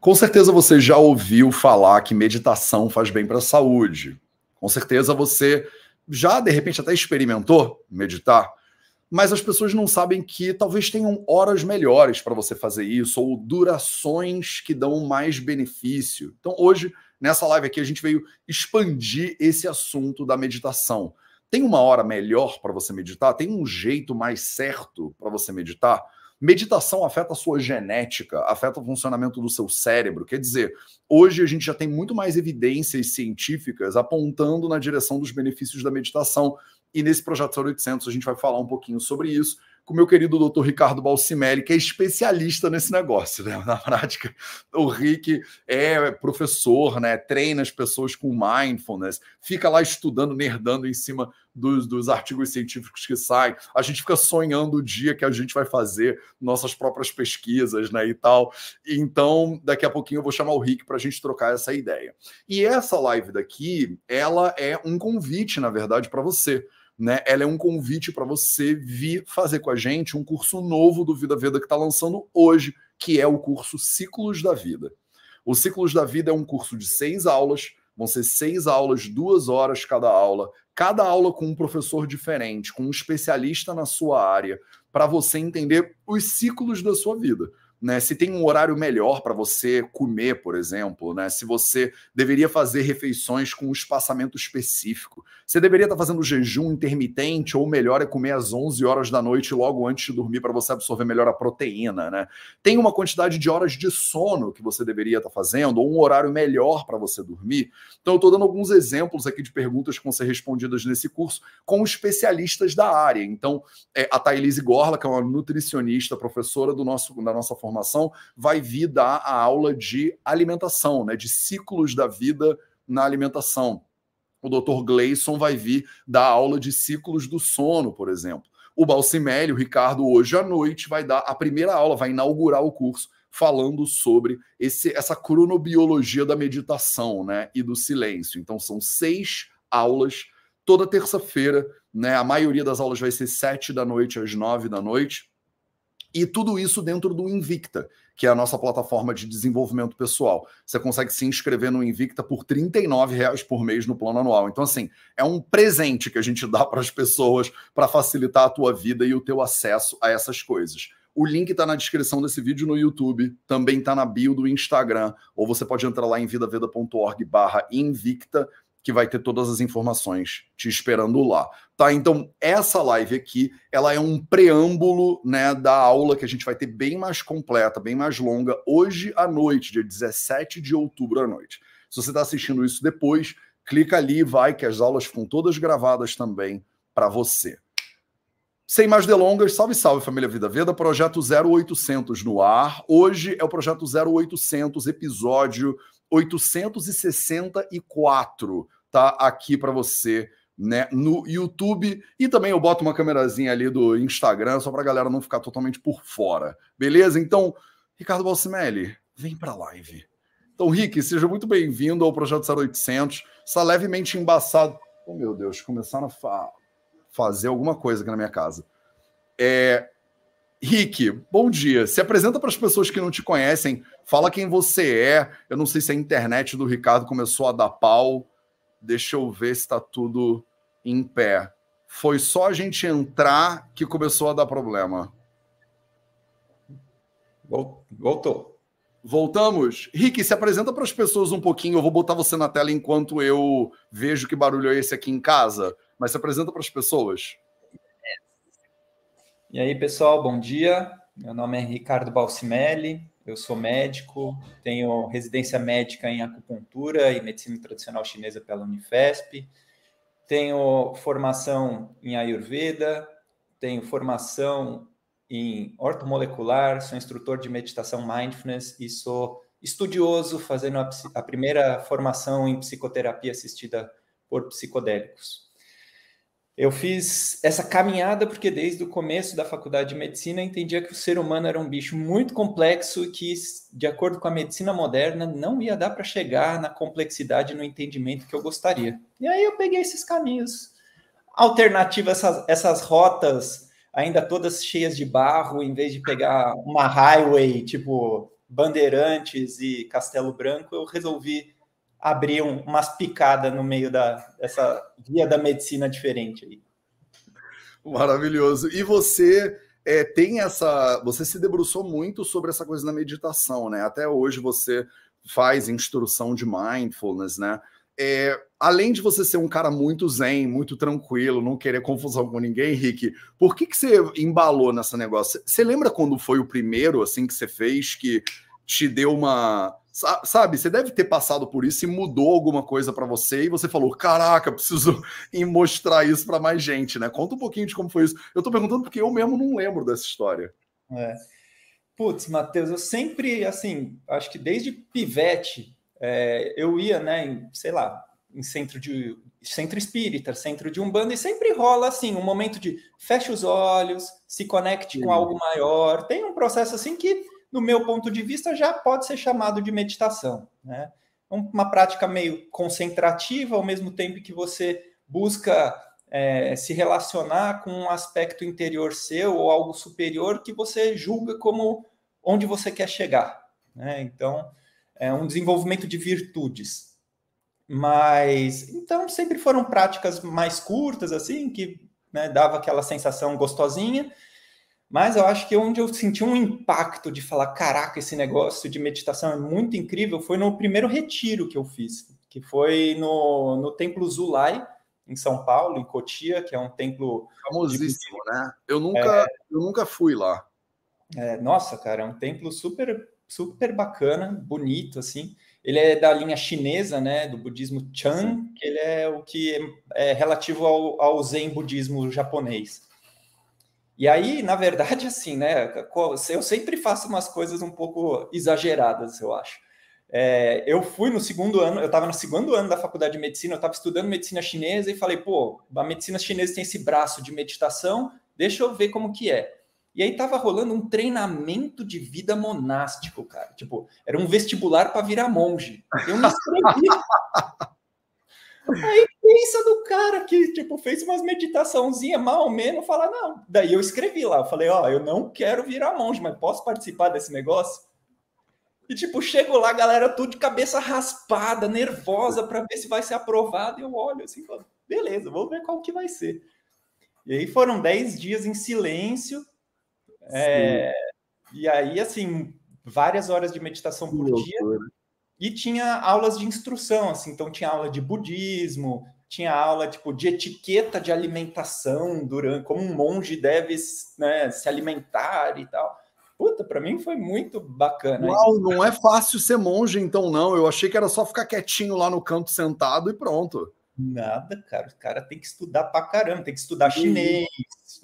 Com certeza você já ouviu falar que meditação faz bem para a saúde. Com certeza você já, de repente, até experimentou meditar. Mas as pessoas não sabem que talvez tenham horas melhores para você fazer isso, ou durações que dão mais benefício. Então, hoje, nessa live aqui, a gente veio expandir esse assunto da meditação. Tem uma hora melhor para você meditar? Tem um jeito mais certo para você meditar? Meditação afeta a sua genética, afeta o funcionamento do seu cérebro. Quer dizer, hoje a gente já tem muito mais evidências científicas apontando na direção dos benefícios da meditação. E nesse Projeto 0800 a gente vai falar um pouquinho sobre isso com o meu querido doutor Ricardo Balsimelli, que é especialista nesse negócio, né? Na prática, o Rick é professor, né? Treina as pessoas com mindfulness, fica lá estudando, nerdando em cima dos, dos artigos científicos que saem. A gente fica sonhando o dia que a gente vai fazer nossas próprias pesquisas, né? E tal. Então, daqui a pouquinho eu vou chamar o Rick para a gente trocar essa ideia. E essa live daqui, ela é um convite, na verdade, para você né? Ela é um convite para você vir fazer com a gente um curso novo do Vida Veda que está lançando hoje, que é o curso Ciclos da Vida. O Ciclos da Vida é um curso de seis aulas, vão ser seis aulas, duas horas cada aula, cada aula com um professor diferente, com um especialista na sua área, para você entender os ciclos da sua vida né? Se tem um horário melhor para você comer, por exemplo, né? Se você deveria fazer refeições com um espaçamento específico. Você deveria estar tá fazendo jejum intermitente ou melhor é comer às 11 horas da noite logo antes de dormir para você absorver melhor a proteína, né? Tem uma quantidade de horas de sono que você deveria estar tá fazendo ou um horário melhor para você dormir. Então eu estou dando alguns exemplos aqui de perguntas que vão ser respondidas nesse curso com especialistas da área. Então, é, a Thailise Gorla, que é uma nutricionista, professora do nosso, da nossa vai vir dar a aula de alimentação, né, de ciclos da vida na alimentação. O Dr. Gleison vai vir dar aula de ciclos do sono, por exemplo. O Balsimelli, o Ricardo, hoje à noite vai dar a primeira aula, vai inaugurar o curso falando sobre esse, essa cronobiologia da meditação né, e do silêncio. Então, são seis aulas toda terça-feira. Né, a maioria das aulas vai ser sete da noite às nove da noite. E tudo isso dentro do Invicta, que é a nossa plataforma de desenvolvimento pessoal. Você consegue se inscrever no Invicta por R$ reais por mês no plano anual. Então, assim, é um presente que a gente dá para as pessoas para facilitar a tua vida e o teu acesso a essas coisas. O link está na descrição desse vídeo no YouTube, também está na bio do Instagram, ou você pode entrar lá em vidaveda.org barra invicta que vai ter todas as informações te esperando lá, tá? Então, essa live aqui, ela é um preâmbulo, né, da aula que a gente vai ter bem mais completa, bem mais longa, hoje à noite, dia 17 de outubro à noite. Se você está assistindo isso depois, clica ali e vai, que as aulas ficam todas gravadas também para você. Sem mais delongas, salve, salve família Vida Veda, projeto 0800 no ar. Hoje é o projeto 0800, episódio 864 tá aqui para você, né, no YouTube e também eu boto uma câmerazinha ali do Instagram só para a galera não ficar totalmente por fora. Beleza? Então, Ricardo Balsimelli, vem para a live. Então, Rick, seja muito bem-vindo ao Projeto 0800. Está levemente embaçado. Oh, meu Deus, começaram a fa fazer alguma coisa aqui na minha casa. É, Rick, bom dia. Se apresenta para as pessoas que não te conhecem, fala quem você é. Eu não sei se a internet do Ricardo começou a dar pau. Deixa eu ver se está tudo em pé. Foi só a gente entrar que começou a dar problema. Voltou. Voltamos? Rick, se apresenta para as pessoas um pouquinho. Eu vou botar você na tela enquanto eu vejo que barulho é esse aqui em casa. Mas se apresenta para as pessoas. E aí, pessoal, bom dia. Meu nome é Ricardo Balsimelli. Eu sou médico, tenho residência médica em acupuntura e medicina tradicional chinesa pela Unifesp. Tenho formação em Ayurveda, tenho formação em ortomolecular, sou instrutor de meditação mindfulness e sou estudioso fazendo a, a primeira formação em psicoterapia assistida por psicodélicos. Eu fiz essa caminhada porque desde o começo da faculdade de medicina eu entendia que o ser humano era um bicho muito complexo e que, de acordo com a medicina moderna, não ia dar para chegar na complexidade no entendimento que eu gostaria. E aí eu peguei esses caminhos alternativos, essas, essas rotas ainda todas cheias de barro, em vez de pegar uma highway, tipo Bandeirantes e Castelo Branco, eu resolvi abrir um, umas picadas no meio da, dessa via da medicina diferente aí. Maravilhoso. E você é, tem essa. Você se debruçou muito sobre essa coisa da meditação, né? Até hoje você faz instrução de mindfulness, né? É, além de você ser um cara muito zen, muito tranquilo, não querer confusão com ninguém, Rick, por que, que você embalou nessa negócio? Você lembra quando foi o primeiro, assim, que você fez, que te deu uma. Sabe, você deve ter passado por isso e mudou alguma coisa para você e você falou: caraca, preciso mostrar isso para mais gente, né? Conta um pouquinho de como foi isso. Eu tô perguntando porque eu mesmo não lembro dessa história. É. Putz, Matheus, eu sempre, assim, acho que desde pivete, é, eu ia, né, em, sei lá, em centro de centro espírita, centro de umbanda, e sempre rola assim, um momento de fecha os olhos, se conecte Sim. com algo maior. Tem um processo assim que, no meu ponto de vista, já pode ser chamado de meditação, né? Uma prática meio concentrativa, ao mesmo tempo que você busca é, se relacionar com um aspecto interior seu ou algo superior que você julga como onde você quer chegar. Né? Então, é um desenvolvimento de virtudes. Mas, então, sempre foram práticas mais curtas, assim, que né, dava aquela sensação gostosinha. Mas eu acho que onde eu senti um impacto de falar, caraca, esse negócio de meditação é muito incrível, foi no primeiro retiro que eu fiz, que foi no, no Templo Zulai, em São Paulo, em Cotia, que é um templo famosíssimo, de... né? Eu nunca, é... eu nunca fui lá. É, nossa, cara, é um templo super, super bacana, bonito, assim. Ele é da linha chinesa, né, do budismo Chan, que ele é o que é, é relativo ao, ao Zen budismo japonês. E aí, na verdade, assim, né, eu sempre faço umas coisas um pouco exageradas, eu acho. É, eu fui no segundo ano, eu estava no segundo ano da faculdade de medicina, eu estava estudando medicina chinesa e falei, pô, a medicina chinesa tem esse braço de meditação, deixa eu ver como que é. E aí tava rolando um treinamento de vida monástico, cara. Tipo, era um vestibular para virar monge. Eu me inscrevi. aí pensa do cara que, tipo, fez umas meditaçãozinha mal ou menos, fala, não. Daí eu escrevi lá, eu falei, ó, oh, eu não quero virar monge, mas posso participar desse negócio? E, tipo, chego lá, galera, tudo de cabeça raspada, nervosa, para ver se vai ser aprovado. E eu olho assim, falo, beleza, vamos ver qual que vai ser. E aí foram 10 dias em silêncio. É, e aí, assim, várias horas de meditação por dia. E tinha aulas de instrução, assim, então tinha aula de budismo, tinha aula tipo de etiqueta de alimentação durante como um monge deve né, se alimentar e tal. Puta, para mim foi muito bacana. Uau, não é fácil ser monge, então, não. Eu achei que era só ficar quietinho lá no canto sentado e pronto. Nada, cara. O cara tem que estudar pra caramba, tem que estudar chinês,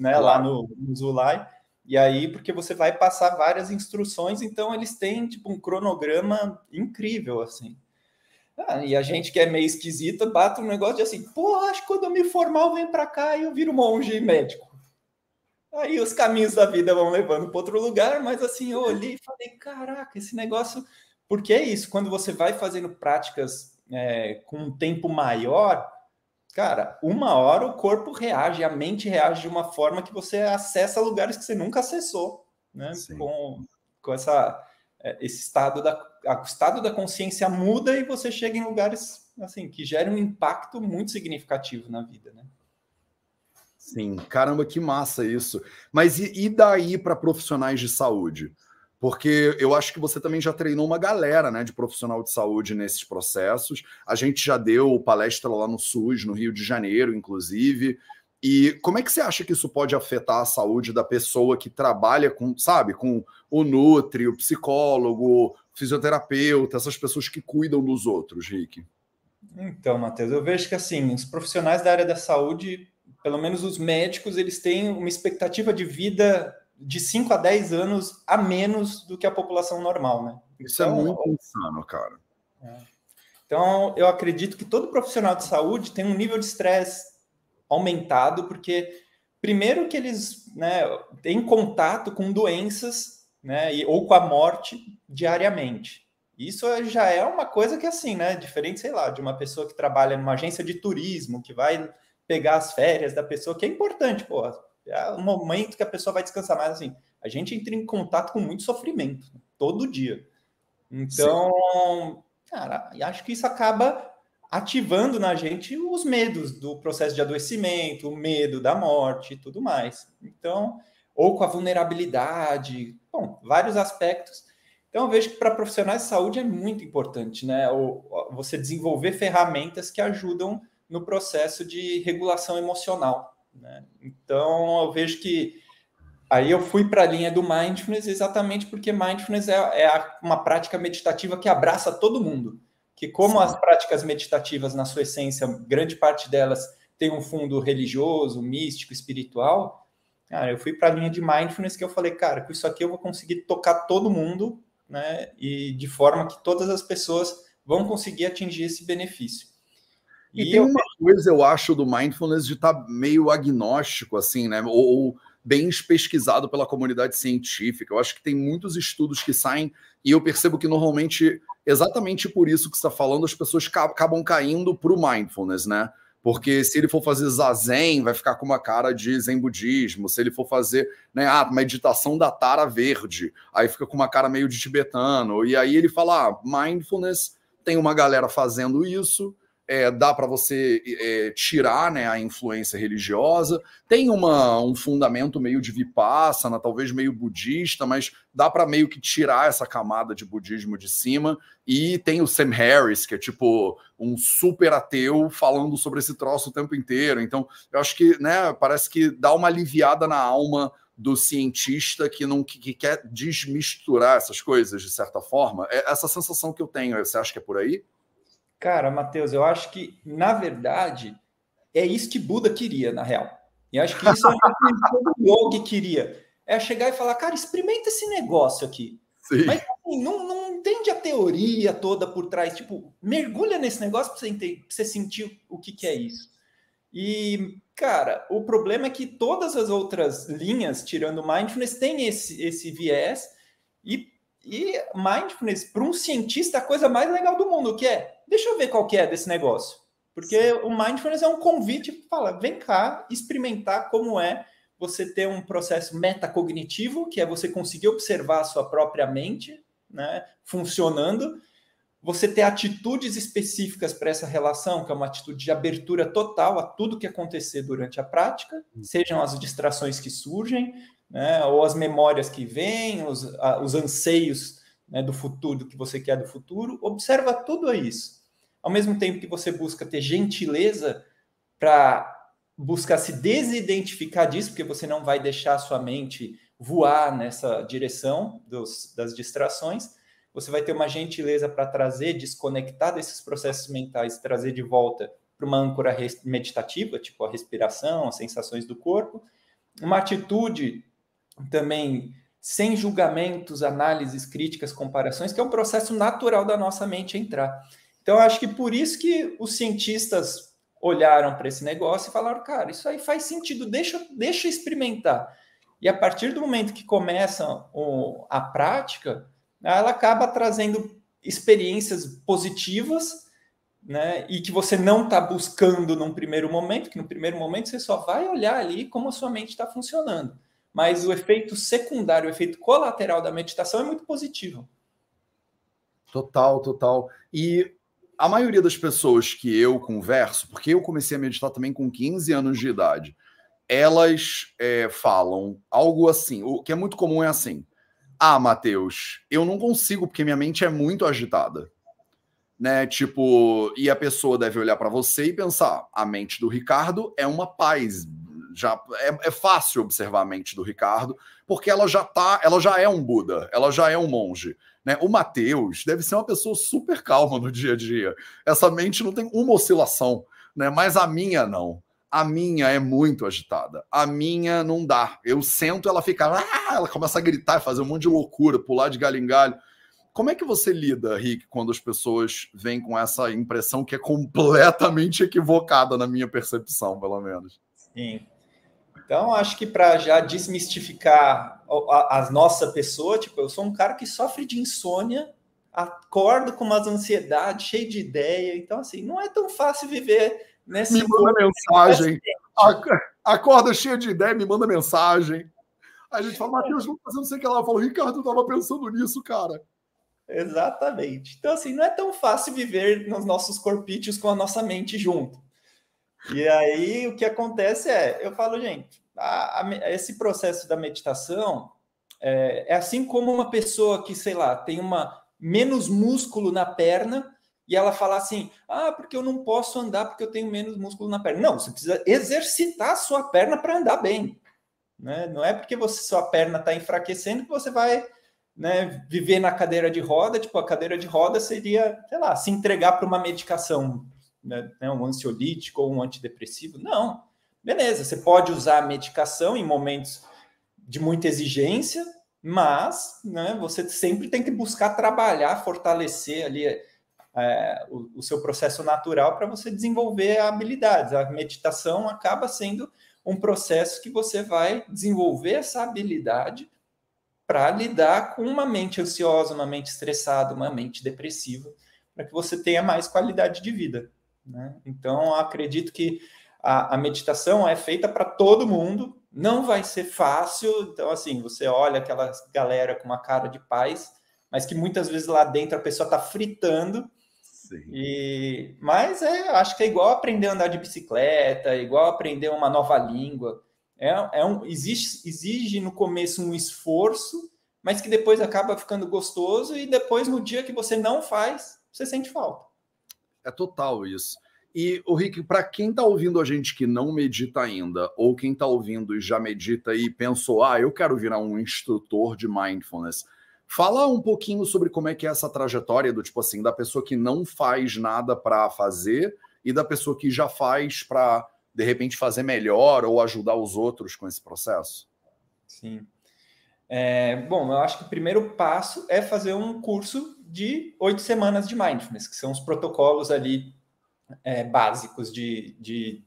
né? Claro. Lá no, no Zulai. E aí, porque você vai passar várias instruções, então eles têm tipo um cronograma incrível, assim. Ah, e a gente que é meio esquisita, bate um negócio de assim, pô, acho que quando eu me formar eu venho para cá e eu viro monge médico. Aí os caminhos da vida vão levando para outro lugar, mas assim, eu olhei e falei, caraca, esse negócio. Porque é isso, quando você vai fazendo práticas é, com um tempo maior, cara, uma hora o corpo reage, a mente reage de uma forma que você acessa lugares que você nunca acessou, né? Com, com essa, esse estado da, o estado da consciência muda e você chega em lugares assim que geram um impacto muito significativo na vida, né? Sim, caramba, que massa isso. Mas e, e daí para profissionais de saúde? Porque eu acho que você também já treinou uma galera né, de profissional de saúde nesses processos. A gente já deu palestra lá no SUS, no Rio de Janeiro, inclusive. E como é que você acha que isso pode afetar a saúde da pessoa que trabalha com, sabe, com o Nutri, o psicólogo, o fisioterapeuta, essas pessoas que cuidam dos outros, Rick? Então, Matheus, eu vejo que assim, os profissionais da área da saúde pelo menos os médicos, eles têm uma expectativa de vida de 5 a 10 anos a menos do que a população normal, né? Isso é então, é muito insano, cara. É. Então, eu acredito que todo profissional de saúde tem um nível de estresse aumentado, porque primeiro que eles né, têm contato com doenças né, ou com a morte diariamente. Isso já é uma coisa que, assim, né? Diferente, sei lá, de uma pessoa que trabalha numa agência de turismo, que vai pegar as férias da pessoa, que é importante, pô. É um momento que a pessoa vai descansar mais assim. A gente entra em contato com muito sofrimento todo dia. Então, Sim. cara, acho que isso acaba ativando na gente os medos do processo de adoecimento, o medo da morte e tudo mais. Então, ou com a vulnerabilidade, bom, vários aspectos. Então, eu vejo que para profissionais de saúde é muito importante, né? Você desenvolver ferramentas que ajudam no processo de regulação emocional. Né? Então, eu vejo que aí eu fui para a linha do mindfulness exatamente porque mindfulness é, é, uma prática meditativa que abraça todo mundo que como as práticas meditativas, na sua essência, grande parte delas tem um fundo religioso, místico, espiritual, cara, eu fui para a linha de mindfulness que eu falei, cara, com isso aqui eu vou conseguir tocar todo mundo, né? E de forma que todas as pessoas vão conseguir atingir esse benefício. E, e tem eu... uma coisa, eu acho, do mindfulness de estar tá meio agnóstico, assim, né? Ou, ou bem pesquisado pela comunidade científica. Eu acho que tem muitos estudos que saem e eu percebo que normalmente exatamente por isso que você está falando, as pessoas acabam caindo para o mindfulness, né? Porque se ele for fazer zazen, vai ficar com uma cara de zen budismo. Se ele for fazer, né, ah, meditação da tara verde, aí fica com uma cara meio de tibetano. E aí ele fala, ah, mindfulness, tem uma galera fazendo isso, é, dá para você é, tirar né, a influência religiosa. Tem uma, um fundamento meio de vipassana, talvez meio budista, mas dá para meio que tirar essa camada de budismo de cima. E tem o Sam Harris, que é tipo um super ateu falando sobre esse troço o tempo inteiro. Então, eu acho que né, parece que dá uma aliviada na alma do cientista que não que, que quer desmisturar essas coisas de certa forma. É essa sensação que eu tenho. Você acha que é por aí? Cara, Matheus, eu acho que, na verdade, é isso que Buda queria, na real. E acho que isso é o que o yogi queria. É chegar e falar, cara, experimenta esse negócio aqui. Sim. Mas assim, não, não entende a teoria toda por trás. Tipo, mergulha nesse negócio para você, entender, pra você sentir o que, que é isso. E, cara, o problema é que todas as outras linhas, tirando mindfulness, tem esse, esse viés. E, e mindfulness, para um cientista, é a coisa mais legal do mundo, que é deixa eu ver qual que é desse negócio. Porque Sim. o mindfulness é um convite para falar, vem cá, experimentar como é você ter um processo metacognitivo, que é você conseguir observar a sua própria mente, né, funcionando, você ter atitudes específicas para essa relação, que é uma atitude de abertura total a tudo que acontecer durante a prática, sejam as distrações que surgem, né, ou as memórias que vêm, os, a, os anseios né, do futuro, do que você quer do futuro, observa tudo isso ao mesmo tempo que você busca ter gentileza para buscar se desidentificar disso, porque você não vai deixar a sua mente voar nessa direção dos, das distrações, você vai ter uma gentileza para trazer, desconectar desses processos mentais, trazer de volta para uma âncora meditativa, tipo a respiração, as sensações do corpo, uma atitude também sem julgamentos, análises, críticas, comparações, que é um processo natural da nossa mente entrar. Então, acho que por isso que os cientistas olharam para esse negócio e falaram, cara, isso aí faz sentido, deixa, deixa experimentar. E a partir do momento que começa o, a prática, ela acaba trazendo experiências positivas, né? E que você não está buscando num primeiro momento, que no primeiro momento você só vai olhar ali como a sua mente está funcionando. Mas o efeito secundário, o efeito colateral da meditação é muito positivo. Total, total. E a maioria das pessoas que eu converso, porque eu comecei a meditar também com 15 anos de idade, elas é, falam algo assim, o que é muito comum é assim: Ah, Matheus, eu não consigo porque minha mente é muito agitada. Né? Tipo, e a pessoa deve olhar para você e pensar: a mente do Ricardo é uma paz. Já é, é fácil observar a mente do Ricardo, porque ela já tá, ela já é um Buda, ela já é um monge. Né? O Matheus deve ser uma pessoa super calma no dia a dia. Essa mente não tem uma oscilação, né? mas a minha não. A minha é muito agitada. A minha não dá. Eu sento, ela fica. Ah! Ela começa a gritar, fazer um monte de loucura, pular de galho em galho. Como é que você lida, Rick, quando as pessoas vêm com essa impressão que é completamente equivocada na minha percepção, pelo menos? Sim. Então, acho que para já desmistificar a, a, nossa pessoa, tipo, eu sou um cara que sofre de insônia, acordo com umas ansiedades, cheio de ideia. Então, assim, não é tão fácil viver nesse. Me manda mensagem. Acorda cheio de ideia, me manda mensagem. A gente fala, Matheus, vamos fazer não sei o que lá. Eu falo, Ricardo, eu tava pensando nisso, cara. Exatamente. Então, assim, não é tão fácil viver nos nossos corpítios com a nossa mente junto. E aí, o que acontece é, eu falo, gente, a, a, esse processo da meditação é, é assim como uma pessoa que, sei lá, tem uma menos músculo na perna e ela fala assim: ah, porque eu não posso andar porque eu tenho menos músculo na perna. Não, você precisa exercitar a sua perna para andar bem. Né? Não é porque você, sua perna está enfraquecendo que você vai né, viver na cadeira de roda. Tipo, a cadeira de roda seria, sei lá, se entregar para uma medicação, né, né, um ansiolítico ou um antidepressivo. Não. Beleza, você pode usar a medicação em momentos de muita exigência, mas né, você sempre tem que buscar trabalhar, fortalecer ali é, o, o, seu processo natural para você desenvolver habilidades. A meditação acaba sendo um processo que você vai desenvolver essa habilidade para lidar com uma mente ansiosa, uma mente estressada, uma mente depressiva, para que você tenha mais qualidade de vida. Né? Então, acredito que a, a meditação é feita para todo mundo, não vai ser fácil. Então, assim, você olha aquela galera com uma cara de paz, mas que muitas vezes lá dentro a pessoa está fritando. Sim. E, mas é, acho que é igual aprender a andar de bicicleta, igual aprender uma nova língua. É, é um, exige, exige no começo um esforço, mas que depois acaba ficando gostoso, e depois, no dia que você não faz, você sente falta. É total isso. E o Rick, para quem está ouvindo a gente que não medita ainda, ou quem está ouvindo e já medita e pensou, ah, eu quero virar um instrutor de mindfulness, fala um pouquinho sobre como é que é essa trajetória do tipo assim, da pessoa que não faz nada para fazer e da pessoa que já faz para de repente fazer melhor ou ajudar os outros com esse processo. Sim. É, bom, eu acho que o primeiro passo é fazer um curso de oito semanas de mindfulness, que são os protocolos ali é, básicos de, de,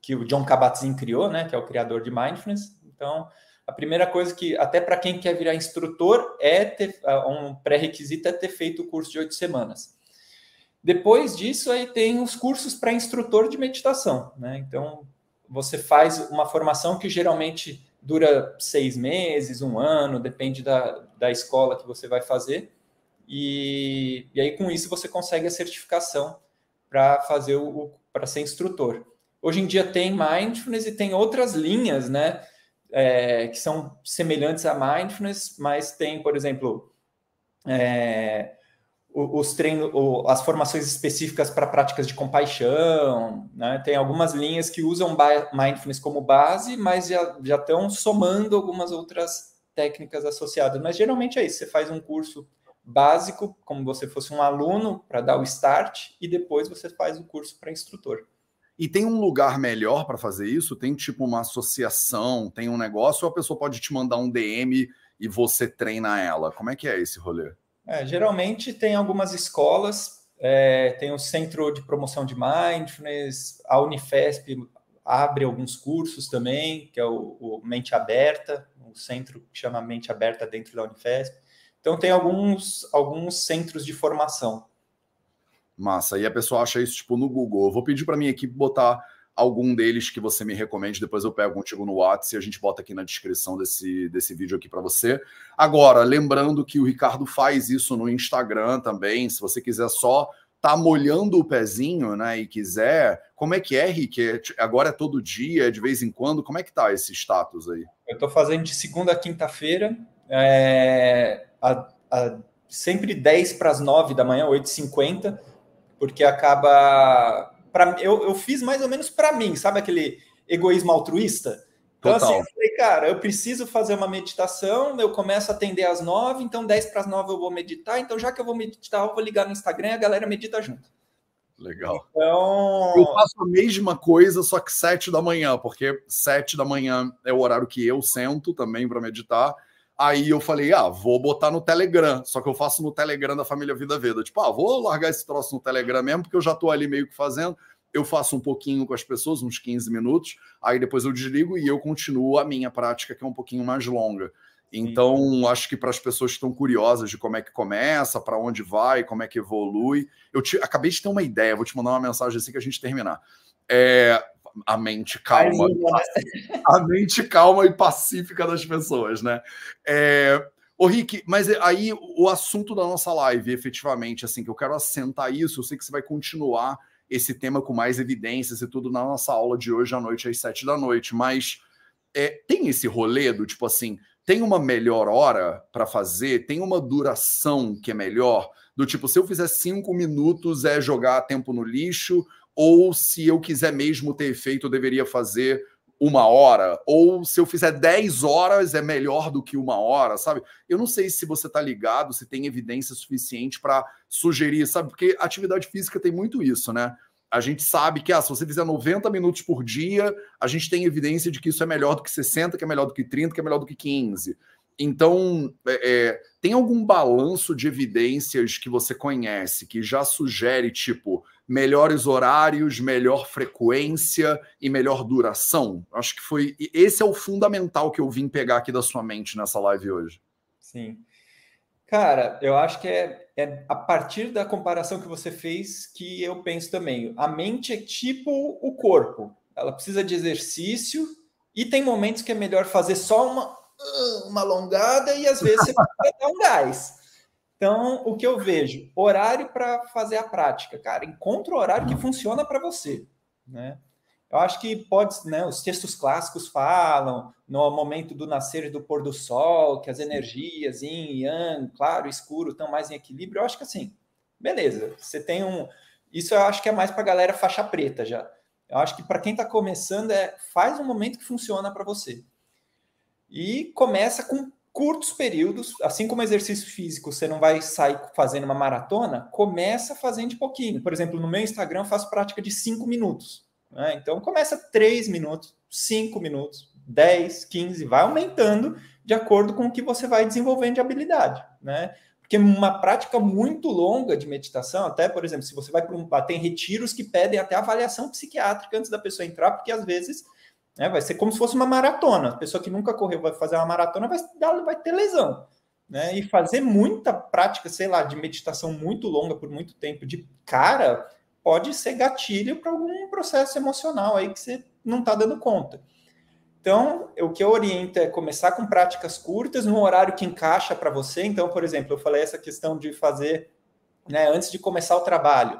que o John Kabat-Zinn criou, né, que é o criador de mindfulness. Então, a primeira coisa que, até para quem quer virar instrutor, é ter, um pré-requisito é ter feito o curso de oito semanas. Depois disso, aí tem os cursos para instrutor de meditação, né? Então, você faz uma formação que geralmente dura seis meses, um ano, depende da, da escola que você vai fazer. E, e aí, com isso, você consegue a certificação para fazer o para ser instrutor. Hoje em dia tem mindfulness e tem outras linhas, né? É, que são semelhantes a mindfulness, mas tem, por exemplo, é, os treinos, as formações específicas para práticas de compaixão, né? Tem algumas linhas que usam mindfulness como base, mas já, já estão somando algumas outras técnicas associadas. Mas geralmente é isso: você faz um curso básico, como você fosse um aluno, para dar o start, e depois você faz o curso para instrutor. E tem um lugar melhor para fazer isso? Tem tipo uma associação, tem um negócio, ou a pessoa pode te mandar um DM e você treina ela? Como é que é esse rolê? É, geralmente tem algumas escolas, é, tem o Centro de Promoção de Mindfulness, a Unifesp abre alguns cursos também, que é o, o Mente Aberta, o centro que chama Mente Aberta dentro da Unifesp. Então tem alguns, alguns centros de formação. Massa. E a pessoa acha isso tipo no Google. Eu vou pedir para minha equipe botar algum deles que você me recomende, depois eu pego contigo no WhatsApp e a gente bota aqui na descrição desse, desse vídeo aqui para você. Agora, lembrando que o Ricardo faz isso no Instagram também, se você quiser só tá molhando o pezinho, né, e quiser, como é que é, Rick? É, agora é todo dia, é de vez em quando, como é que tá esse status aí? Eu estou fazendo de segunda a quinta-feira, é, a, a, sempre 10 para as 9 da manhã, 8h50, porque acaba. Pra, eu, eu fiz mais ou menos para mim, sabe aquele egoísmo altruísta? Então, assim, Total. assim, eu falei, cara, eu preciso fazer uma meditação, eu começo a atender às nove, então 10 para as nove eu vou meditar, então já que eu vou meditar, eu vou ligar no Instagram e a galera medita junto. Legal. Então... Eu faço a mesma coisa, só que sete da manhã, porque sete da manhã é o horário que eu sento também para meditar, Aí eu falei, ah, vou botar no Telegram. Só que eu faço no Telegram da família Vida Veda. Tipo, ah, vou largar esse troço no Telegram mesmo, porque eu já tô ali meio que fazendo. Eu faço um pouquinho com as pessoas, uns 15 minutos, aí depois eu desligo e eu continuo a minha prática, que é um pouquinho mais longa. Então, Sim. acho que para as pessoas que estão curiosas de como é que começa, para onde vai, como é que evolui, eu te, acabei de ter uma ideia, vou te mandar uma mensagem assim que a gente terminar. É, a mente calma. Né? A mente calma e pacífica das pessoas, né? É, Ô, Rick, mas aí o assunto da nossa live, efetivamente, assim, que eu quero assentar isso, eu sei que você vai continuar esse tema com mais evidências e tudo na nossa aula de hoje à noite, às sete da noite, mas é, tem esse rolê do tipo assim, tem uma melhor hora para fazer, tem uma duração que é melhor, do tipo, se eu fizer cinco minutos é jogar tempo no lixo, ou se eu quiser mesmo ter efeito, eu deveria fazer uma hora, ou se eu fizer 10 horas é melhor do que uma hora, sabe? Eu não sei se você tá ligado, se tem evidência suficiente para sugerir, sabe? Porque atividade física tem muito isso, né? A gente sabe que ah, se você fizer 90 minutos por dia, a gente tem evidência de que isso é melhor do que 60, que é melhor do que 30, que é melhor do que 15. Então, é, é, tem algum balanço de evidências que você conhece que já sugere, tipo, melhores horários, melhor frequência e melhor duração? Acho que foi. Esse é o fundamental que eu vim pegar aqui da sua mente nessa live hoje. Sim. Cara, eu acho que é, é a partir da comparação que você fez que eu penso também. A mente é tipo o corpo. Ela precisa de exercício e tem momentos que é melhor fazer só uma, uma alongada e às vezes você dar um gás. Então, o que eu vejo? Horário para fazer a prática. Cara, encontra o horário que funciona para você. Né? Eu acho que pode, né? Os textos clássicos falam no momento do nascer e do pôr do sol, que as energias yin yang, claro, escuro, estão mais em equilíbrio. Eu acho que assim, beleza. Você tem um. Isso eu acho que é mais para a galera faixa preta já. Eu acho que para quem está começando é faz um momento que funciona para você. E começa com curtos períodos, assim como exercício físico, você não vai sair fazendo uma maratona, começa fazendo de pouquinho. Por exemplo, no meu Instagram eu faço prática de 5 minutos. Né? Então começa 3 minutos, 5 minutos, 10, 15, vai aumentando de acordo com o que você vai desenvolvendo de habilidade. Né? Porque uma prática muito longa de meditação, até, por exemplo, se você vai para um. Tem retiros que pedem até avaliação psiquiátrica antes da pessoa entrar, porque às vezes né? Vai ser como se fosse uma maratona. A pessoa que nunca correu vai fazer uma maratona, vai, vai ter lesão. Né? E fazer muita prática, sei lá, de meditação muito longa por muito tempo de cara pode ser gatilho para algum processo emocional aí que você não está dando conta. Então, o que eu oriento é começar com práticas curtas, no horário que encaixa para você. Então, por exemplo, eu falei essa questão de fazer né, antes de começar o trabalho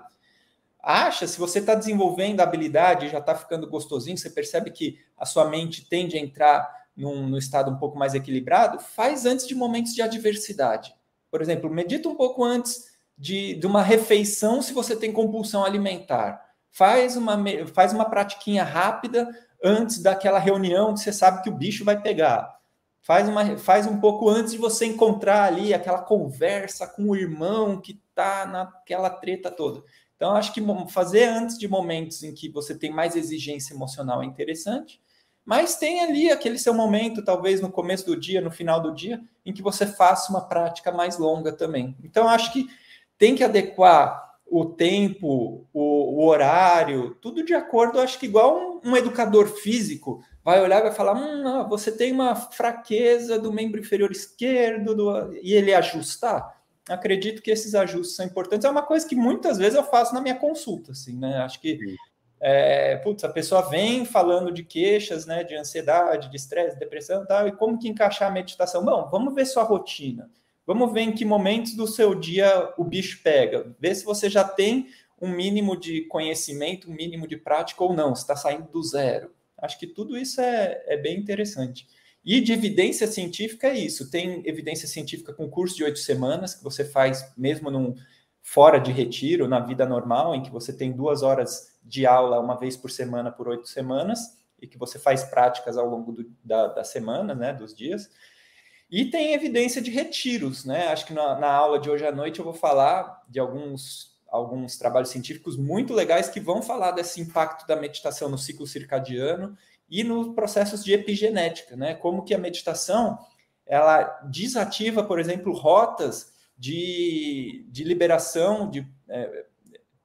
acha, se você está desenvolvendo a habilidade, já está ficando gostosinho, você percebe que a sua mente tende a entrar num, num, estado um pouco mais equilibrado, faz antes de momentos de adversidade. Por exemplo, medita um pouco antes de, de uma refeição se você tem compulsão alimentar. Faz uma, faz uma pratiquinha rápida antes daquela reunião que você sabe que o bicho vai pegar. Faz, uma, faz um pouco antes de você encontrar ali aquela conversa com o irmão que está naquela treta toda. Então, acho que fazer antes de momentos em que você tem mais exigência emocional é interessante, mas tem ali aquele seu momento, talvez no começo do dia, no final do dia, em que você faça uma prática mais longa também. Então, acho que tem que adequar o tempo, o, o horário, tudo de acordo, acho que igual um, um educador físico vai olhar e vai falar: hum, você tem uma fraqueza do membro inferior esquerdo, do... e ele ajustar acredito que esses ajustes são importantes. É uma coisa que muitas vezes eu faço na minha consulta, assim, né? Acho que é, putz, a pessoa vem falando de queixas, né, de ansiedade, de estresse, depressão e tal, e como que encaixar a meditação? Bom, vamos ver sua rotina. Vamos ver em que momentos do seu dia o bicho pega. Ver se você já tem um mínimo de conhecimento, um mínimo de prática ou não, se está saindo do zero. Acho que tudo isso é, é bem interessante. E de evidência científica é isso. Tem evidência científica com curso de oito semanas, que você faz mesmo num, fora de retiro, na vida normal, em que você tem duas horas de aula uma vez por semana por oito semanas, e que você faz práticas ao longo do, da, da semana, né, dos dias. E tem evidência de retiros, né? Acho que na, na, aula de hoje à noite eu vou falar de alguns, alguns trabalhos científicos muito legais que vão falar desse impacto da meditação no ciclo circadiano e nos processos de epigenética, né? Como que a meditação ela desativa, por exemplo, rotas de, de liberação, de é,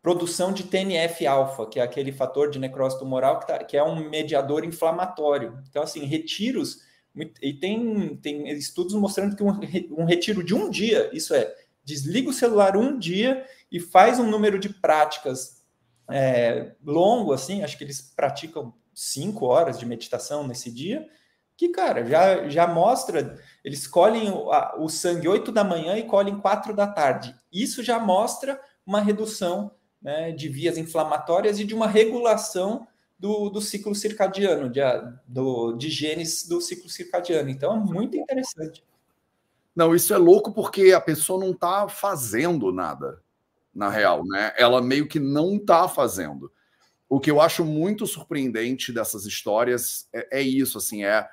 produção de TNF-alfa, que é aquele fator de necrose tumoral que, tá, que é um mediador inflamatório. Então, assim, retiros, e tem, tem estudos mostrando que um, um retiro de um dia, isso é, desliga o celular um dia e faz um número de práticas é, longo, assim, acho que eles praticam cinco horas de meditação nesse dia, que, cara, já, já mostra, eles colhem o, a, o sangue 8 da manhã e colhem 4 da tarde. Isso já mostra uma redução né, de vias inflamatórias e de uma regulação do, do ciclo circadiano, de, do, de genes do ciclo circadiano. Então, é muito interessante. Não, isso é louco porque a pessoa não está fazendo nada, na real, né? Ela meio que não está fazendo. O que eu acho muito surpreendente dessas histórias é, é isso, assim, é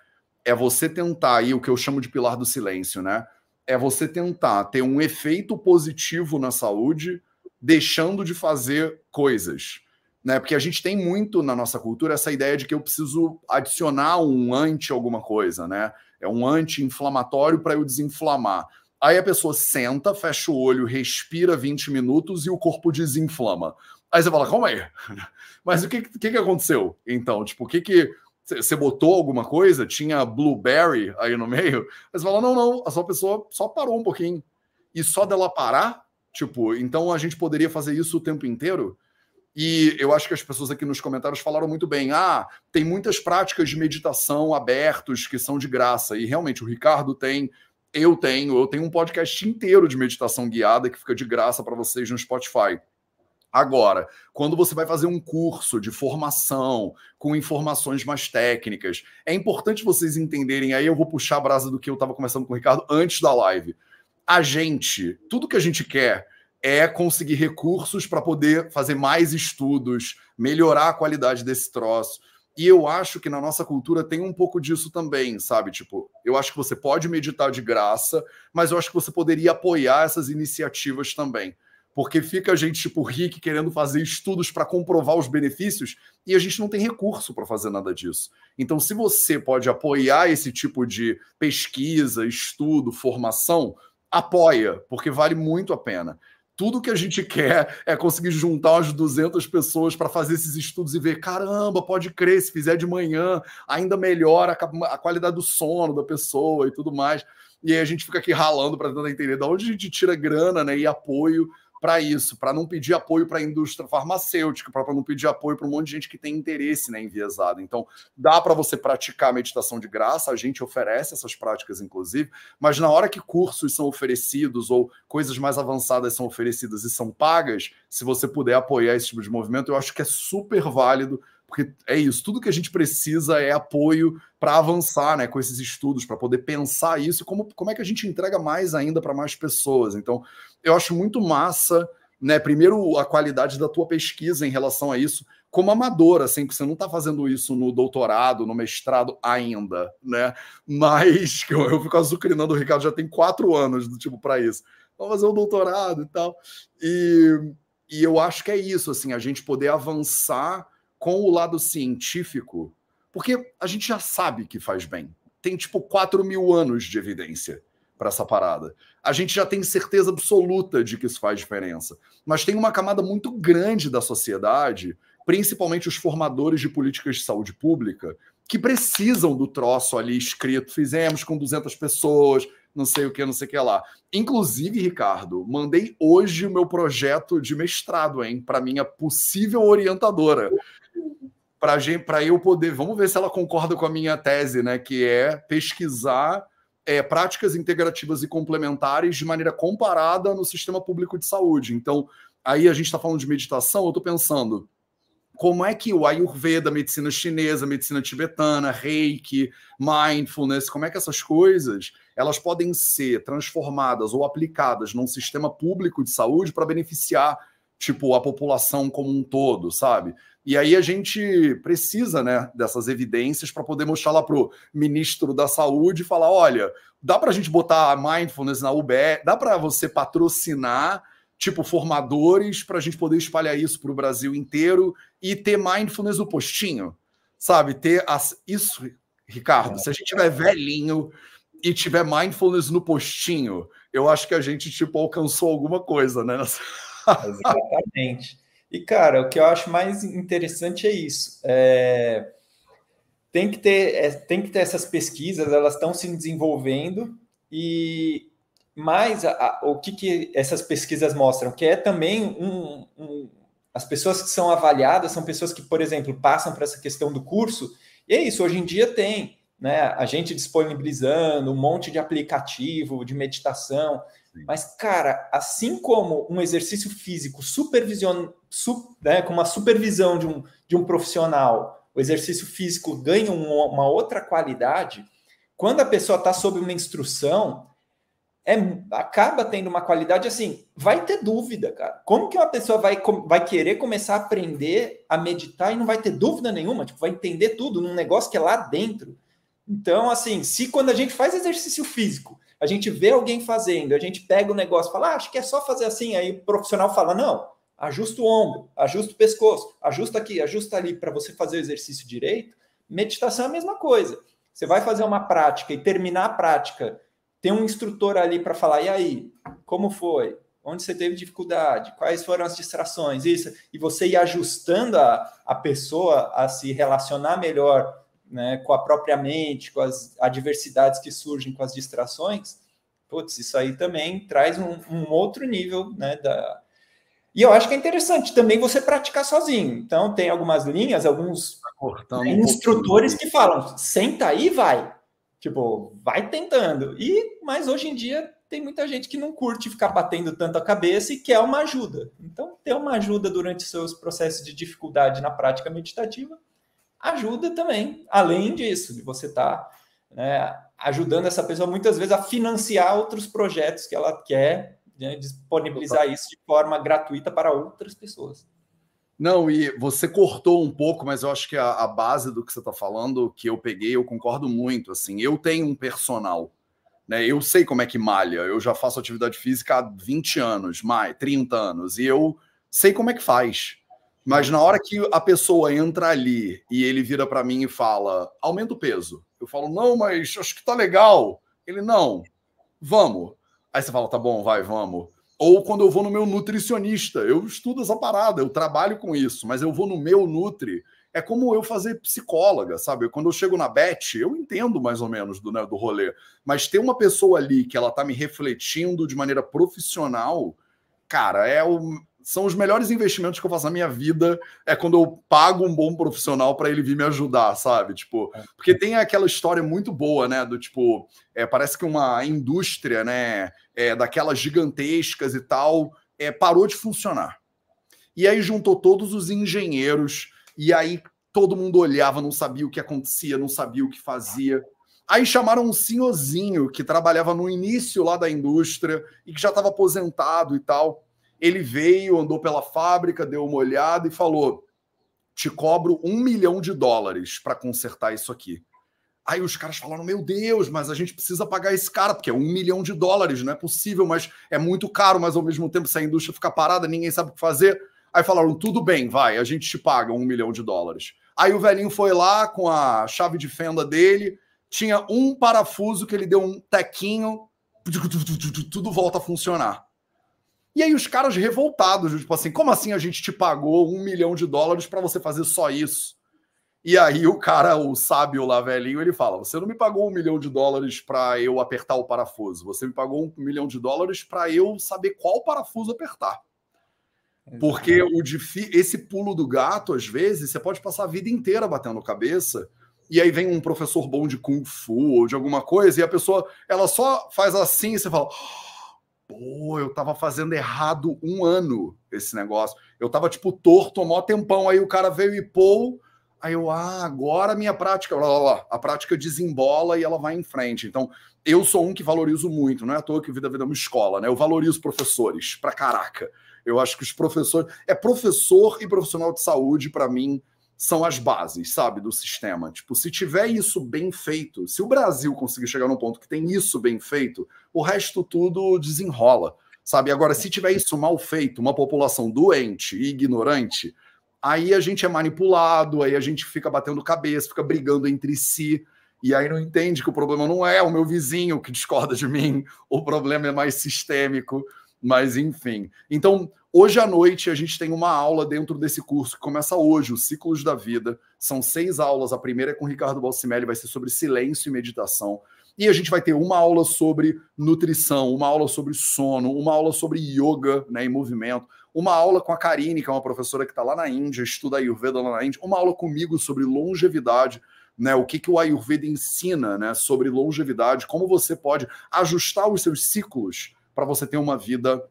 é você tentar aí o que eu chamo de pilar do silêncio, né? É você tentar ter um efeito positivo na saúde, deixando de fazer coisas, né? Porque a gente tem muito na nossa cultura essa ideia de que eu preciso adicionar um anti alguma coisa, né? É um anti-inflamatório para eu desinflamar. Aí a pessoa senta, fecha o olho, respira 20 minutos e o corpo desinflama. Aí você fala, calma aí. Mas o que, que, que aconteceu? Então, tipo, o que que você botou alguma coisa? Tinha blueberry aí no meio? Mas fala, não, não, a sua pessoa só parou um pouquinho. E só dela parar, tipo, então a gente poderia fazer isso o tempo inteiro? E eu acho que as pessoas aqui nos comentários falaram muito bem. Ah, tem muitas práticas de meditação abertos que são de graça. E realmente o Ricardo tem, eu tenho, eu tenho um podcast inteiro de meditação guiada que fica de graça para vocês no Spotify. Agora, quando você vai fazer um curso de formação com informações mais técnicas, é importante vocês entenderem. Aí eu vou puxar a brasa do que eu estava conversando com o Ricardo antes da live. A gente, tudo que a gente quer é conseguir recursos para poder fazer mais estudos, melhorar a qualidade desse troço. E eu acho que na nossa cultura tem um pouco disso também, sabe? Tipo, eu acho que você pode meditar de graça, mas eu acho que você poderia apoiar essas iniciativas também porque fica a gente, tipo, Rick, querendo fazer estudos para comprovar os benefícios e a gente não tem recurso para fazer nada disso. Então, se você pode apoiar esse tipo de pesquisa, estudo, formação, apoia, porque vale muito a pena. Tudo que a gente quer é conseguir juntar umas 200 pessoas para fazer esses estudos e ver, caramba, pode crer, se fizer de manhã, ainda melhora a qualidade do sono da pessoa e tudo mais. E aí a gente fica aqui ralando para tentar entender de onde a gente tira grana né, e apoio para isso, para não pedir apoio para a indústria farmacêutica, para não pedir apoio para um monte de gente que tem interesse né, enviesado. Então, dá para você praticar meditação de graça, a gente oferece essas práticas, inclusive, mas na hora que cursos são oferecidos ou coisas mais avançadas são oferecidas e são pagas, se você puder apoiar esse tipo de movimento, eu acho que é super válido porque é isso, tudo que a gente precisa é apoio para avançar né, com esses estudos, para poder pensar isso e como, como é que a gente entrega mais ainda para mais pessoas. Então, eu acho muito massa, né? Primeiro, a qualidade da tua pesquisa em relação a isso, como amadora, assim, que você não está fazendo isso no doutorado, no mestrado ainda, né? Mas eu, eu fico azucrinando o Ricardo já tem quatro anos do tipo para isso. Vamos fazer um doutorado e tal. E, e eu acho que é isso, assim, a gente poder avançar com o lado científico, porque a gente já sabe que faz bem. Tem tipo 4 mil anos de evidência para essa parada. A gente já tem certeza absoluta de que isso faz diferença. Mas tem uma camada muito grande da sociedade, principalmente os formadores de políticas de saúde pública, que precisam do troço ali escrito. Fizemos com 200 pessoas, não sei o que, não sei o que lá. Inclusive, Ricardo, mandei hoje o meu projeto de mestrado, hein, para minha possível orientadora para eu poder. Vamos ver se ela concorda com a minha tese, né? Que é pesquisar é, práticas integrativas e complementares de maneira comparada no sistema público de saúde. Então, aí a gente está falando de meditação, eu estou pensando. Como é que o Ayurveda, medicina chinesa, medicina tibetana, Reiki, mindfulness, como é que essas coisas elas podem ser transformadas ou aplicadas num sistema público de saúde para beneficiar tipo a população como um todo, sabe? E aí a gente precisa né, dessas evidências para poder mostrar lá para o ministro da Saúde e falar: olha, dá para a gente botar mindfulness na UBE, dá para você patrocinar tipo formadores para a gente poder espalhar isso para o Brasil inteiro e ter mindfulness no postinho, sabe? Ter as... isso, Ricardo. Se a gente tiver velhinho e tiver mindfulness no postinho, eu acho que a gente tipo alcançou alguma coisa, né? Exatamente. E, cara, o que eu acho mais interessante é isso. É... Tem, que ter, é, tem que ter essas pesquisas, elas estão se desenvolvendo, e mais a, a, o que, que essas pesquisas mostram? Que é também um, um, As pessoas que são avaliadas são pessoas que, por exemplo, passam por essa questão do curso, e é isso, hoje em dia tem né, a gente disponibilizando um monte de aplicativo de meditação. Mas, cara, assim como um exercício físico supervision, su, né, com uma supervisão de um, de um profissional, o exercício físico ganha uma, uma outra qualidade. Quando a pessoa está sob uma instrução, é, acaba tendo uma qualidade assim, vai ter dúvida, cara. Como que uma pessoa vai, vai querer começar a aprender a meditar e não vai ter dúvida nenhuma? Tipo, vai entender tudo num negócio que é lá dentro. Então, assim, se quando a gente faz exercício físico, a gente vê alguém fazendo, a gente pega o negócio e fala, ah, acho que é só fazer assim, aí o profissional fala, não, ajusta o ombro, ajusta o pescoço, ajusta aqui, ajusta ali para você fazer o exercício direito. Meditação é a mesma coisa. Você vai fazer uma prática e terminar a prática tem um instrutor ali para falar, e aí, como foi? Onde você teve dificuldade? Quais foram as distrações? Isso, e você ir ajustando a, a pessoa a se relacionar melhor né, com a própria mente, com as adversidades que surgem com as distrações, putz, isso aí também traz um, um outro nível né, da, e eu acho que é interessante também você praticar sozinho. Então, tem algumas linhas, alguns tá instrutores que falam: senta aí e vai. Tipo, vai tentando. E mas hoje em dia tem muita gente que não curte ficar batendo tanto a cabeça e quer uma ajuda. Então, ter uma ajuda durante seus processos de dificuldade na prática meditativa ajuda também. Além disso, de você estar tá, né, ajudando essa pessoa muitas vezes a financiar outros projetos que ela quer né, disponibilizar isso de forma gratuita para outras pessoas. Não, e você cortou um pouco, mas eu acho que a, a base do que você está falando, que eu peguei, eu concordo muito. Assim, eu tenho um personal, né? Eu sei como é que malha. Eu já faço atividade física há 20 anos, mais 30 anos, e eu sei como é que faz. Mas na hora que a pessoa entra ali e ele vira para mim e fala: aumenta o peso. Eu falo: não, mas acho que tá legal. Ele: não, vamos. Aí você fala: tá bom, vai, vamos. Ou quando eu vou no meu nutricionista, eu estudo essa parada, eu trabalho com isso, mas eu vou no meu Nutri. É como eu fazer psicóloga, sabe? Quando eu chego na Bet, eu entendo mais ou menos do, né, do rolê. Mas ter uma pessoa ali que ela tá me refletindo de maneira profissional, cara, é o, são os melhores investimentos que eu faço na minha vida é quando eu pago um bom profissional para ele vir me ajudar, sabe? Tipo, é. porque tem aquela história muito boa, né? Do tipo, é, parece que uma indústria, né? É, daquelas gigantescas e tal, é, parou de funcionar. E aí juntou todos os engenheiros, e aí todo mundo olhava, não sabia o que acontecia, não sabia o que fazia. Aí chamaram um senhorzinho que trabalhava no início lá da indústria e que já estava aposentado e tal. Ele veio, andou pela fábrica, deu uma olhada e falou: te cobro um milhão de dólares para consertar isso aqui. Aí os caras falaram: Meu Deus, mas a gente precisa pagar esse cara, porque é um milhão de dólares, não é possível, mas é muito caro, mas ao mesmo tempo, se a indústria ficar parada, ninguém sabe o que fazer. Aí falaram: Tudo bem, vai, a gente te paga um milhão de dólares. Aí o velhinho foi lá com a chave de fenda dele, tinha um parafuso que ele deu um tequinho, tudo volta a funcionar. E aí os caras revoltados, tipo assim, como assim a gente te pagou um milhão de dólares para você fazer só isso? E aí o cara, o sábio lá, velhinho, ele fala: você não me pagou um milhão de dólares para eu apertar o parafuso, você me pagou um milhão de dólares para eu saber qual parafuso apertar. Porque o esse pulo do gato, às vezes, você pode passar a vida inteira batendo cabeça, e aí vem um professor bom de Kung Fu ou de alguma coisa, e a pessoa ela só faz assim e você fala pô, eu tava fazendo errado um ano esse negócio. Eu tava, tipo, torto, mó tempão. Aí o cara veio e pô. Aí eu, ah, agora a minha prática, lá, lá, lá, a prática desembola e ela vai em frente. Então, eu sou um que valorizo muito, não é à toa que Vida Vida é uma escola, né? Eu valorizo professores pra caraca. Eu acho que os professores. É professor e profissional de saúde, para mim, são as bases, sabe, do sistema. Tipo, se tiver isso bem feito, se o Brasil conseguir chegar num ponto que tem isso bem feito, o resto tudo desenrola, sabe? Agora, se tiver isso mal feito, uma população doente e ignorante, aí a gente é manipulado, aí a gente fica batendo cabeça, fica brigando entre si, e aí não entende que o problema não é o meu vizinho que discorda de mim, o problema é mais sistêmico, mas enfim. Então, Hoje à noite a gente tem uma aula dentro desse curso que começa hoje, os Ciclos da Vida. São seis aulas. A primeira é com o Ricardo Balsimelli, vai ser sobre silêncio e meditação. E a gente vai ter uma aula sobre nutrição, uma aula sobre sono, uma aula sobre yoga né, e movimento, uma aula com a Karine, que é uma professora que está lá na Índia, estuda Ayurveda lá na Índia, uma aula comigo sobre longevidade né? O que, que o Ayurveda ensina né, sobre longevidade, como você pode ajustar os seus ciclos para você ter uma vida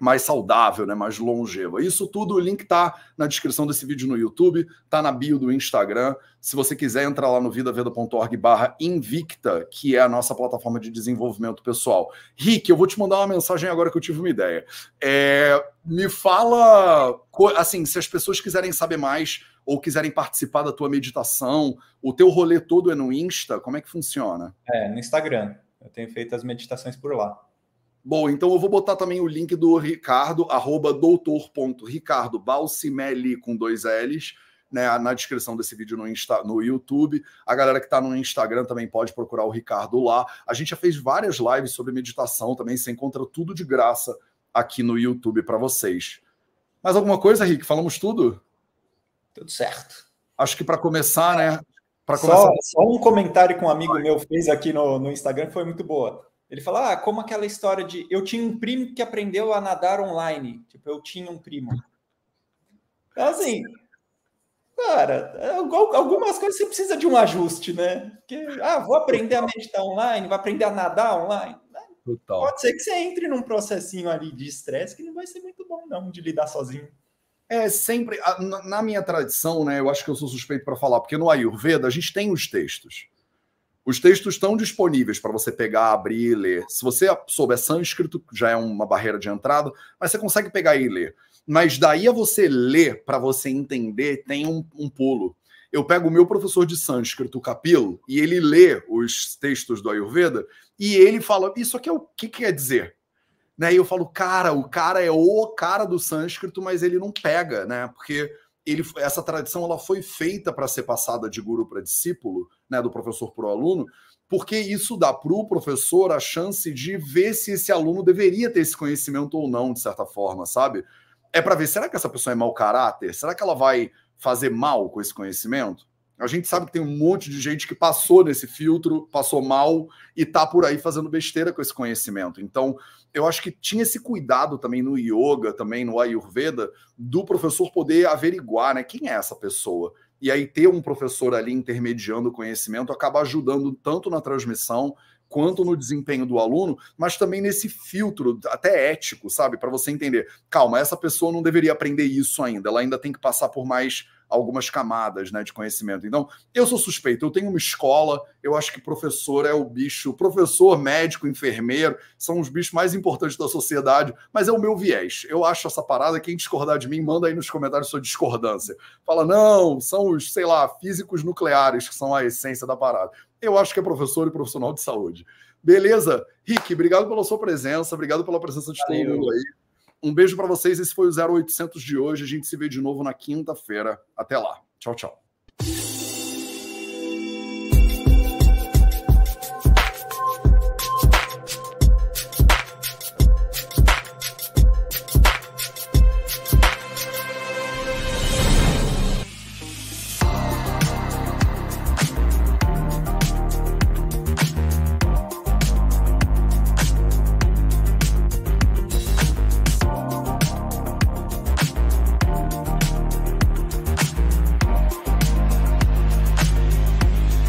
mais saudável, né, mais longeva. Isso tudo, o link tá na descrição desse vídeo no YouTube, tá na bio do Instagram. Se você quiser entrar lá no vidaveda.org barra Invicta, que é a nossa plataforma de desenvolvimento pessoal. Rick, eu vou te mandar uma mensagem agora que eu tive uma ideia. É, me fala, assim, se as pessoas quiserem saber mais ou quiserem participar da tua meditação, o teu rolê todo é no Insta, como é que funciona? É, no Instagram. Eu tenho feito as meditações por lá. Bom, então eu vou botar também o link do Ricardo, arroba doutor.ricardo Balsimelli com dois L's, né, na descrição desse vídeo no, Insta, no YouTube. A galera que está no Instagram também pode procurar o Ricardo lá. A gente já fez várias lives sobre meditação também, você encontra tudo de graça aqui no YouTube para vocês. Mais alguma coisa, Rick? Falamos tudo? Tudo certo. Acho que para começar, né? Para começar... Só, só, um comentário que um amigo meu fez aqui no, no Instagram foi muito boa. Ele fala, ah, como aquela história de eu tinha um primo que aprendeu a nadar online. Tipo, eu tinha um primo. Então, assim, cara, algumas coisas você precisa de um ajuste, né? Porque, ah, vou aprender a meditar online, vou aprender a nadar online. Total. Pode ser que você entre num processinho ali de estresse que não vai ser muito bom, não, de lidar sozinho. É sempre, na minha tradição, né? Eu acho que eu sou suspeito para falar, porque no Ayurveda a gente tem os textos. Os textos estão disponíveis para você pegar, abrir e ler. Se você souber sânscrito, já é uma barreira de entrada, mas você consegue pegar e ler. Mas daí a você ler para você entender, tem um, um pulo. Eu pego o meu professor de sânscrito, Kapil, e ele lê os textos do Ayurveda e ele fala: Isso aqui é o que quer dizer? Né? E eu falo, cara, o cara é o cara do sânscrito, mas ele não pega, né? Porque ele, essa tradição ela foi feita para ser passada de guru para discípulo, né, do professor para o aluno, porque isso dá para o professor a chance de ver se esse aluno deveria ter esse conhecimento ou não, de certa forma, sabe? É para ver, será que essa pessoa é mau caráter? Será que ela vai fazer mal com esse conhecimento? A gente sabe que tem um monte de gente que passou nesse filtro, passou mal e tá por aí fazendo besteira com esse conhecimento. Então, eu acho que tinha esse cuidado também no yoga, também no Ayurveda, do professor poder averiguar, né, quem é essa pessoa. E aí ter um professor ali intermediando o conhecimento acaba ajudando tanto na transmissão quanto no desempenho do aluno, mas também nesse filtro até ético, sabe, para você entender, calma, essa pessoa não deveria aprender isso ainda, ela ainda tem que passar por mais algumas camadas né, de conhecimento. Então, eu sou suspeito, eu tenho uma escola, eu acho que professor é o bicho, professor, médico, enfermeiro, são os bichos mais importantes da sociedade, mas é o meu viés. Eu acho essa parada, quem discordar de mim, manda aí nos comentários sua discordância. Fala, não, são os, sei lá, físicos nucleares que são a essência da parada. Eu acho que é professor e profissional de saúde. Beleza? Rick, obrigado pela sua presença, obrigado pela presença de Valeu. todo mundo aí. Um beijo para vocês. Esse foi o 0800 de hoje. A gente se vê de novo na quinta-feira. Até lá. Tchau, tchau.